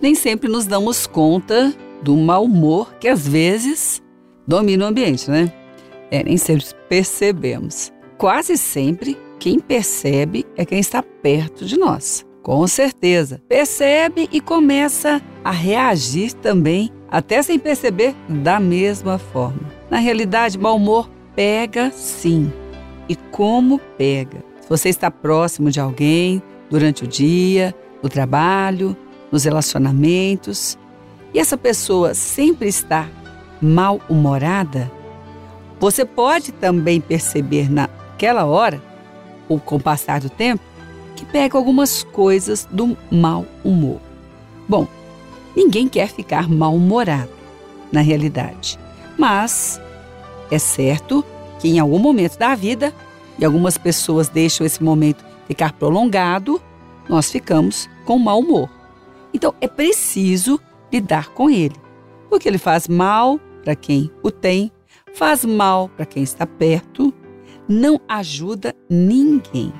nem sempre nos damos conta do mau humor que às vezes domina o ambiente, né? É, nem sempre percebemos. Quase sempre quem percebe é quem está perto de nós. Com certeza. Percebe e começa a reagir também, até sem perceber, da mesma forma. Na realidade, mau humor pega sim. E como pega? Se você está próximo de alguém durante o dia, no trabalho, nos relacionamentos, e essa pessoa sempre está mal-humorada, você pode também perceber naquela hora, ou com o passar do tempo, que pega algumas coisas do mau humor. Bom, ninguém quer ficar mal-humorado, na realidade. Mas é certo que em algum momento da vida, e algumas pessoas deixam esse momento ficar prolongado, nós ficamos com mau humor. Então é preciso lidar com ele, porque ele faz mal para quem o tem, faz mal para quem está perto, não ajuda ninguém.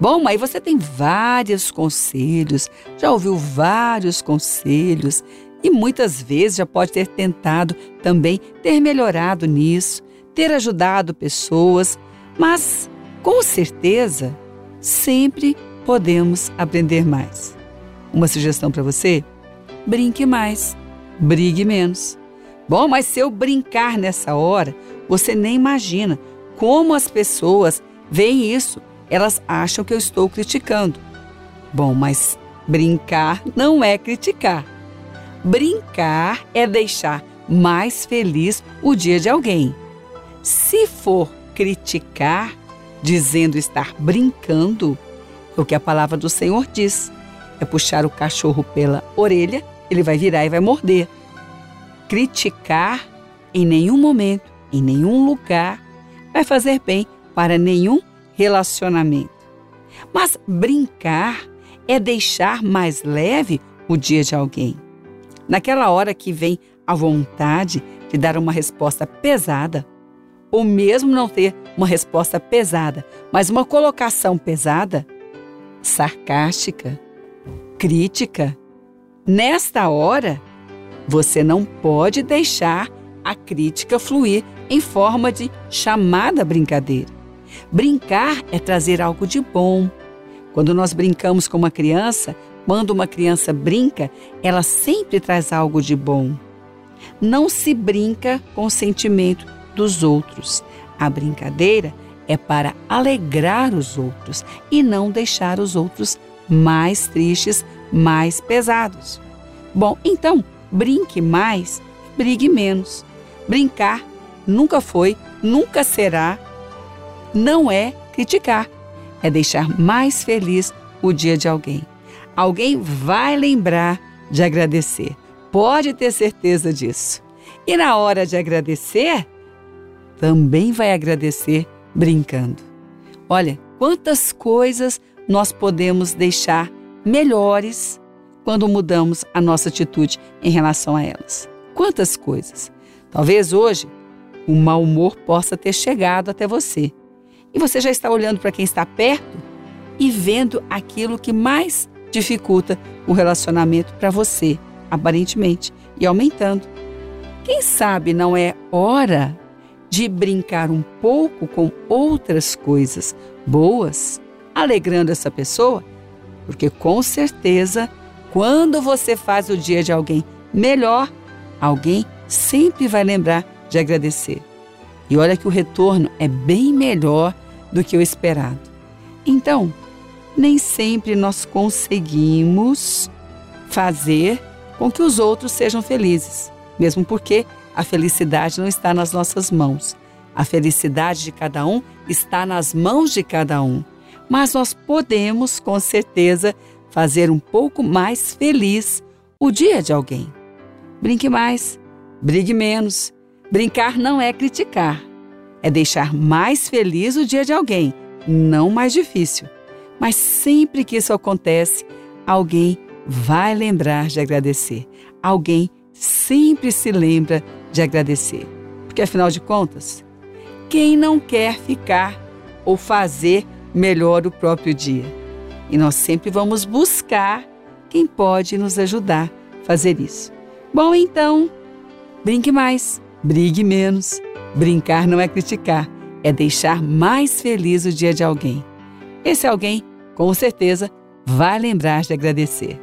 Bom, aí você tem vários conselhos, já ouviu vários conselhos e muitas vezes já pode ter tentado também ter melhorado nisso, ter ajudado pessoas, mas com certeza sempre podemos aprender mais. Uma sugestão para você? Brinque mais, brigue menos. Bom, mas se eu brincar nessa hora, você nem imagina como as pessoas veem isso elas acham que eu estou criticando. Bom, mas brincar não é criticar. Brincar é deixar mais feliz o dia de alguém. Se for criticar, dizendo estar brincando, é o que a palavra do Senhor diz. É puxar o cachorro pela orelha, ele vai virar e vai morder. Criticar em nenhum momento, em nenhum lugar, vai fazer bem para nenhum relacionamento. Mas brincar é deixar mais leve o dia de alguém. Naquela hora que vem a vontade de dar uma resposta pesada, ou mesmo não ter uma resposta pesada, mas uma colocação pesada, sarcástica, crítica, nesta hora, você não pode deixar a crítica fluir em forma de chamada brincadeira. Brincar é trazer algo de bom. Quando nós brincamos com uma criança, quando uma criança brinca, ela sempre traz algo de bom. Não se brinca com o sentimento dos outros. A brincadeira é para alegrar os outros e não deixar os outros mais tristes, mais pesados. Bom, então, brinque mais, brigue menos. Brincar nunca foi, nunca será não é criticar, é deixar mais feliz o dia de alguém. Alguém vai lembrar de agradecer. Pode ter certeza disso. E na hora de agradecer, também vai agradecer brincando. Olha, quantas coisas nós podemos deixar melhores quando mudamos a nossa atitude em relação a elas. Quantas coisas. Talvez hoje o mau humor possa ter chegado até você. E você já está olhando para quem está perto e vendo aquilo que mais dificulta o relacionamento para você, aparentemente, e aumentando. Quem sabe não é hora de brincar um pouco com outras coisas boas, alegrando essa pessoa? Porque com certeza, quando você faz o dia de alguém melhor, alguém sempre vai lembrar de agradecer. E olha que o retorno é bem melhor do que o esperado. Então, nem sempre nós conseguimos fazer com que os outros sejam felizes, mesmo porque a felicidade não está nas nossas mãos. A felicidade de cada um está nas mãos de cada um. Mas nós podemos, com certeza, fazer um pouco mais feliz o dia de alguém. Brinque mais, brigue menos, Brincar não é criticar, é deixar mais feliz o dia de alguém, não mais difícil. Mas sempre que isso acontece, alguém vai lembrar de agradecer. Alguém sempre se lembra de agradecer. Porque afinal de contas, quem não quer ficar ou fazer melhor o próprio dia? E nós sempre vamos buscar quem pode nos ajudar fazer isso. Bom, então, brinque mais, brigue menos. Brincar não é criticar, é deixar mais feliz o dia de alguém. Esse alguém, com certeza, vai lembrar de agradecer.